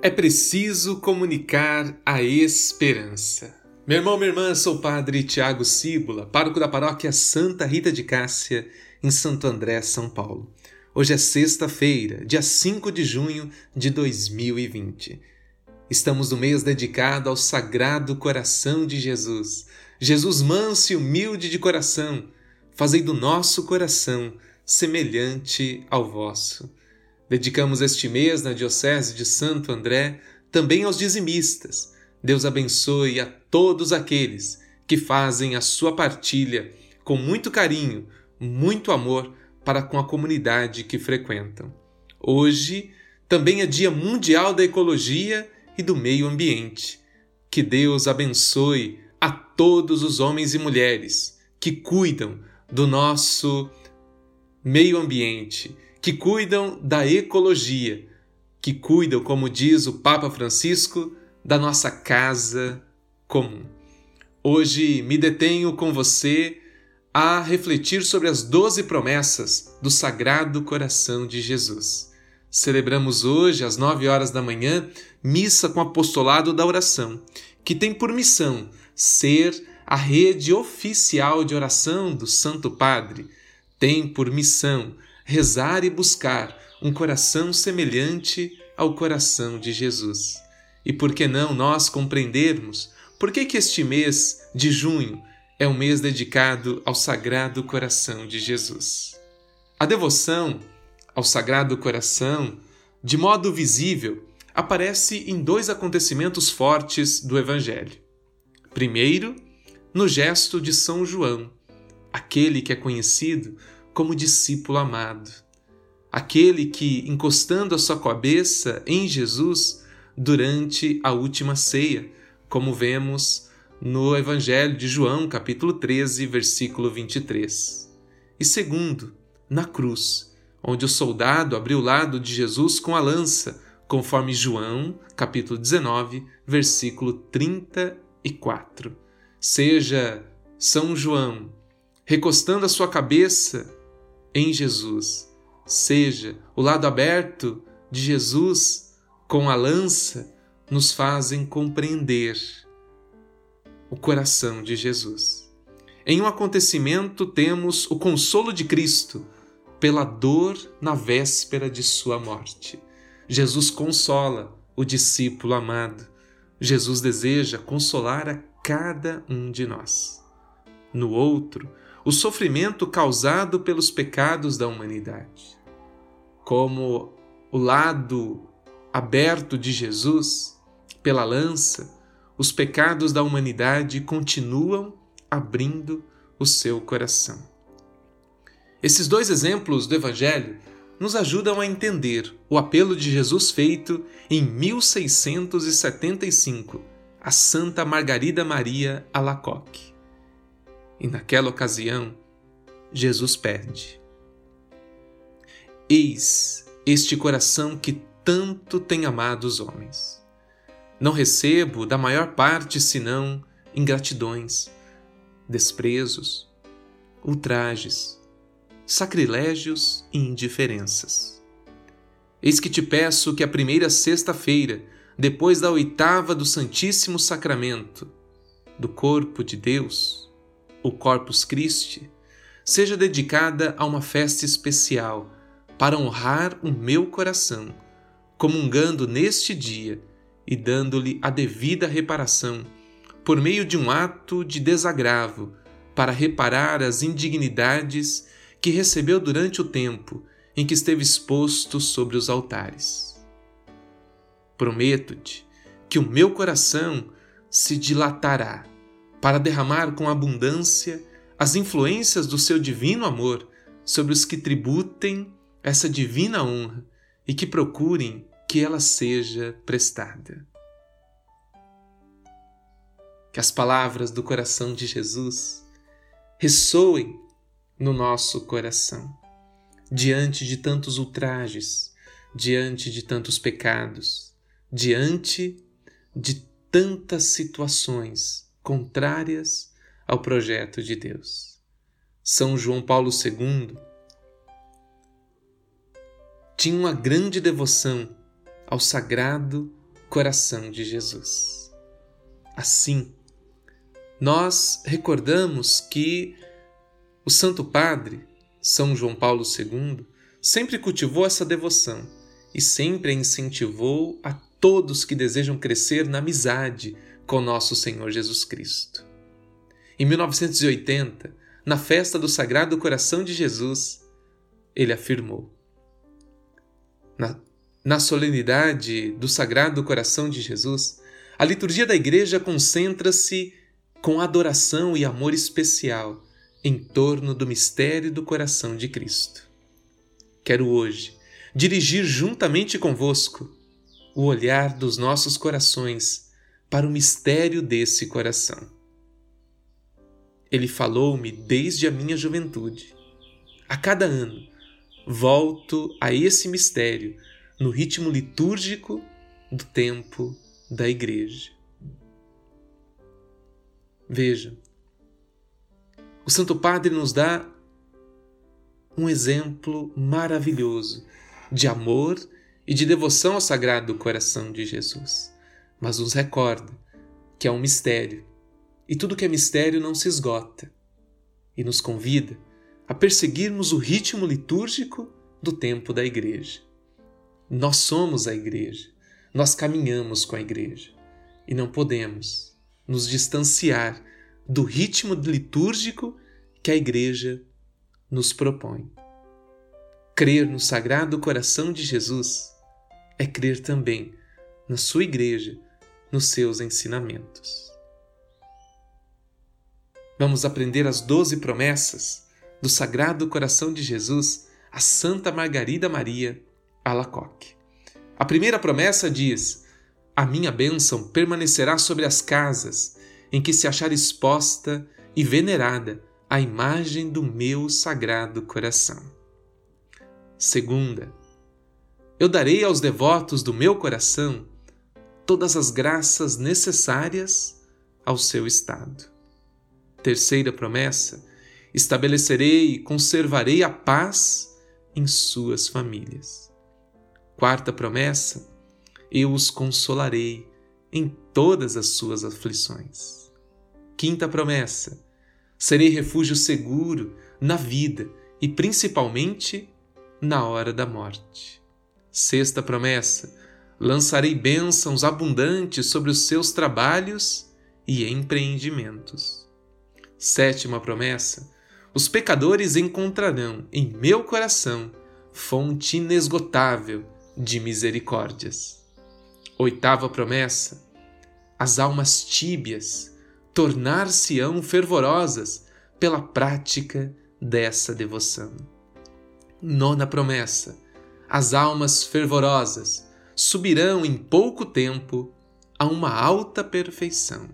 É preciso comunicar a esperança. Meu irmão, minha irmã, sou o padre Tiago Cíbula, pároco da paróquia Santa Rita de Cássia, em Santo André, São Paulo. Hoje é sexta-feira, dia 5 de junho de 2020. Estamos no mês dedicado ao Sagrado Coração de Jesus. Jesus manso e humilde de coração, fazei do nosso coração semelhante ao vosso. Dedicamos este mês na Diocese de Santo André também aos dizimistas. Deus abençoe a todos aqueles que fazem a sua partilha com muito carinho, muito amor para com a comunidade que frequentam. Hoje também é Dia Mundial da Ecologia e do Meio Ambiente. Que Deus abençoe a todos os homens e mulheres que cuidam do nosso meio ambiente que cuidam da ecologia, que cuidam, como diz o Papa Francisco, da nossa casa comum. Hoje me detenho com você a refletir sobre as doze promessas do Sagrado Coração de Jesus. Celebramos hoje, às nove horas da manhã, missa com apostolado da oração, que tem por missão ser a rede oficial de oração do Santo Padre, tem por missão rezar e buscar um coração semelhante ao coração de Jesus. E por que não nós compreendermos por que, que este mês de junho é um mês dedicado ao Sagrado Coração de Jesus? A devoção ao Sagrado Coração, de modo visível, aparece em dois acontecimentos fortes do Evangelho. Primeiro, no gesto de São João, aquele que é conhecido como discípulo amado. Aquele que, encostando a sua cabeça em Jesus durante a última ceia, como vemos no Evangelho de João, capítulo 13, versículo 23. E segundo, na cruz, onde o soldado abriu o lado de Jesus com a lança, conforme João, capítulo 19, versículo 34. Seja São João recostando a sua cabeça em Jesus. Seja o lado aberto de Jesus com a lança nos fazem compreender o coração de Jesus. Em um acontecimento temos o consolo de Cristo pela dor na véspera de sua morte. Jesus consola o discípulo amado. Jesus deseja consolar a cada um de nós. No outro, o sofrimento causado pelos pecados da humanidade. Como o lado aberto de Jesus, pela lança, os pecados da humanidade continuam abrindo o seu coração. Esses dois exemplos do Evangelho nos ajudam a entender o apelo de Jesus feito em 1675 a Santa Margarida Maria Alacoque. E naquela ocasião, Jesus pede: Eis este coração que tanto tem amado os homens. Não recebo da maior parte senão ingratidões, desprezos, ultrajes, sacrilégios e indiferenças. Eis que te peço que a primeira sexta-feira, depois da oitava do Santíssimo Sacramento, do corpo de Deus, o Corpus Christi, seja dedicada a uma festa especial para honrar o meu coração, comungando neste dia e dando-lhe a devida reparação, por meio de um ato de desagravo, para reparar as indignidades que recebeu durante o tempo em que esteve exposto sobre os altares. Prometo-te que o meu coração se dilatará para derramar com abundância as influências do seu divino amor sobre os que tributem essa divina honra e que procurem que ela seja prestada. Que as palavras do coração de Jesus ressoem no nosso coração, diante de tantos ultrajes, diante de tantos pecados, diante de tantas situações contrárias ao projeto de Deus. São João Paulo II tinha uma grande devoção ao sagrado coração de Jesus. Assim, nós recordamos que o Santo Padre, São João Paulo II, sempre cultivou essa devoção e sempre a incentivou a todos que desejam crescer na amizade com nosso Senhor Jesus Cristo. Em 1980, na festa do Sagrado Coração de Jesus, ele afirmou: na, na solenidade do Sagrado Coração de Jesus, a liturgia da Igreja concentra-se com adoração e amor especial em torno do mistério do coração de Cristo. Quero hoje dirigir juntamente convosco o olhar dos nossos corações para o mistério desse coração. Ele falou-me desde a minha juventude. A cada ano, volto a esse mistério no ritmo litúrgico do tempo da Igreja. Veja, o Santo Padre nos dá um exemplo maravilhoso de amor e de devoção ao Sagrado Coração de Jesus, mas nos recorda que é um mistério e tudo que é mistério não se esgota, e nos convida a perseguirmos o ritmo litúrgico do tempo da Igreja. Nós somos a Igreja, nós caminhamos com a Igreja e não podemos nos distanciar do ritmo litúrgico que a Igreja nos propõe. Crer no Sagrado Coração de Jesus é crer também na sua Igreja, nos seus ensinamentos. Vamos aprender as doze promessas do Sagrado Coração de Jesus a Santa Margarida Maria Alacoque. A primeira promessa diz: A minha bênção permanecerá sobre as casas em que se achar exposta e venerada a imagem do meu Sagrado Coração. Segunda, eu darei aos devotos do meu coração todas as graças necessárias ao seu estado. Terceira promessa: estabelecerei e conservarei a paz em suas famílias. Quarta promessa: eu os consolarei em todas as suas aflições. Quinta promessa: serei refúgio seguro na vida e principalmente na hora da morte. Sexta promessa: lançarei bênçãos abundantes sobre os seus trabalhos e empreendimentos. Sétima promessa: os pecadores encontrarão em meu coração fonte inesgotável de misericórdias. Oitava promessa: as almas tíbias tornar-se-ão fervorosas pela prática dessa devoção. Nona promessa: as almas fervorosas subirão em pouco tempo a uma alta perfeição.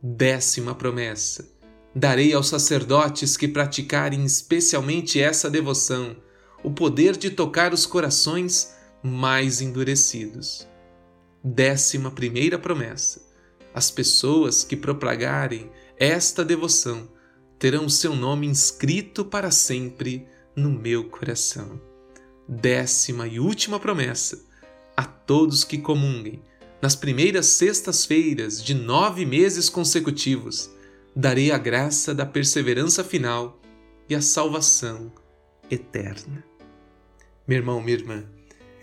Décima promessa: Darei aos sacerdotes que praticarem especialmente essa devoção o poder de tocar os corações mais endurecidos. Décima primeira promessa: as pessoas que propagarem esta devoção terão seu nome inscrito para sempre no meu coração. Décima e última promessa: a todos que comunguem nas primeiras sextas-feiras de nove meses consecutivos darei a graça da perseverança final e a salvação eterna. Meu irmão, minha irmã,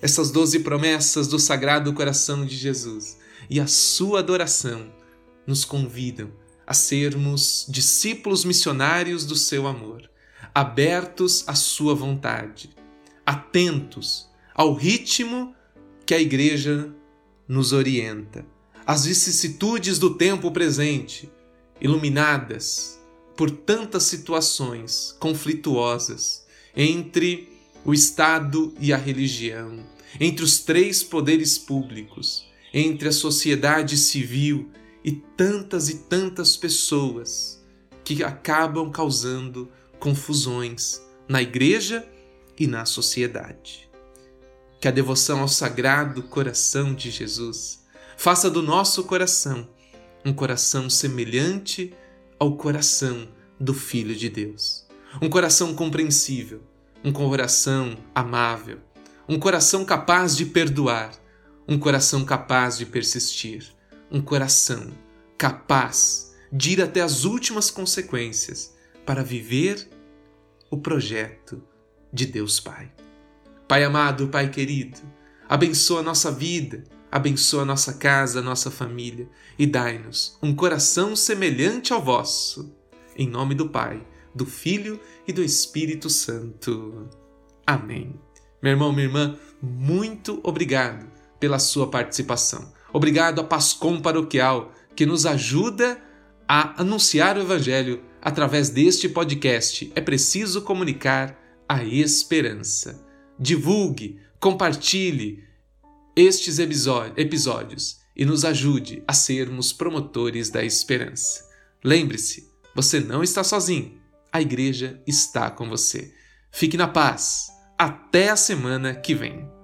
essas doze promessas do Sagrado Coração de Jesus e a sua adoração nos convidam a sermos discípulos missionários do seu amor, abertos à sua vontade, atentos ao ritmo que a Igreja nos orienta, às vicissitudes do tempo presente iluminadas por tantas situações conflituosas entre o Estado e a religião, entre os três poderes públicos, entre a sociedade civil e tantas e tantas pessoas que acabam causando confusões na igreja e na sociedade. Que a devoção ao Sagrado Coração de Jesus faça do nosso coração um coração semelhante ao coração do Filho de Deus. Um coração compreensível, um coração amável, um coração capaz de perdoar, um coração capaz de persistir, um coração capaz de ir até as últimas consequências para viver o projeto de Deus Pai. Pai amado, Pai querido, abençoa a nossa vida, abençoa a nossa casa, a nossa família e dai-nos um coração semelhante ao vosso. Em nome do Pai, do Filho e do Espírito Santo. Amém. Meu irmão, minha irmã, muito obrigado pela sua participação. Obrigado à Pascom Paroquial, que nos ajuda a anunciar o Evangelho através deste podcast. É preciso comunicar a esperança. Divulgue, compartilhe estes episódios e nos ajude a sermos promotores da esperança. Lembre-se, você não está sozinho. A igreja está com você. Fique na paz. Até a semana que vem.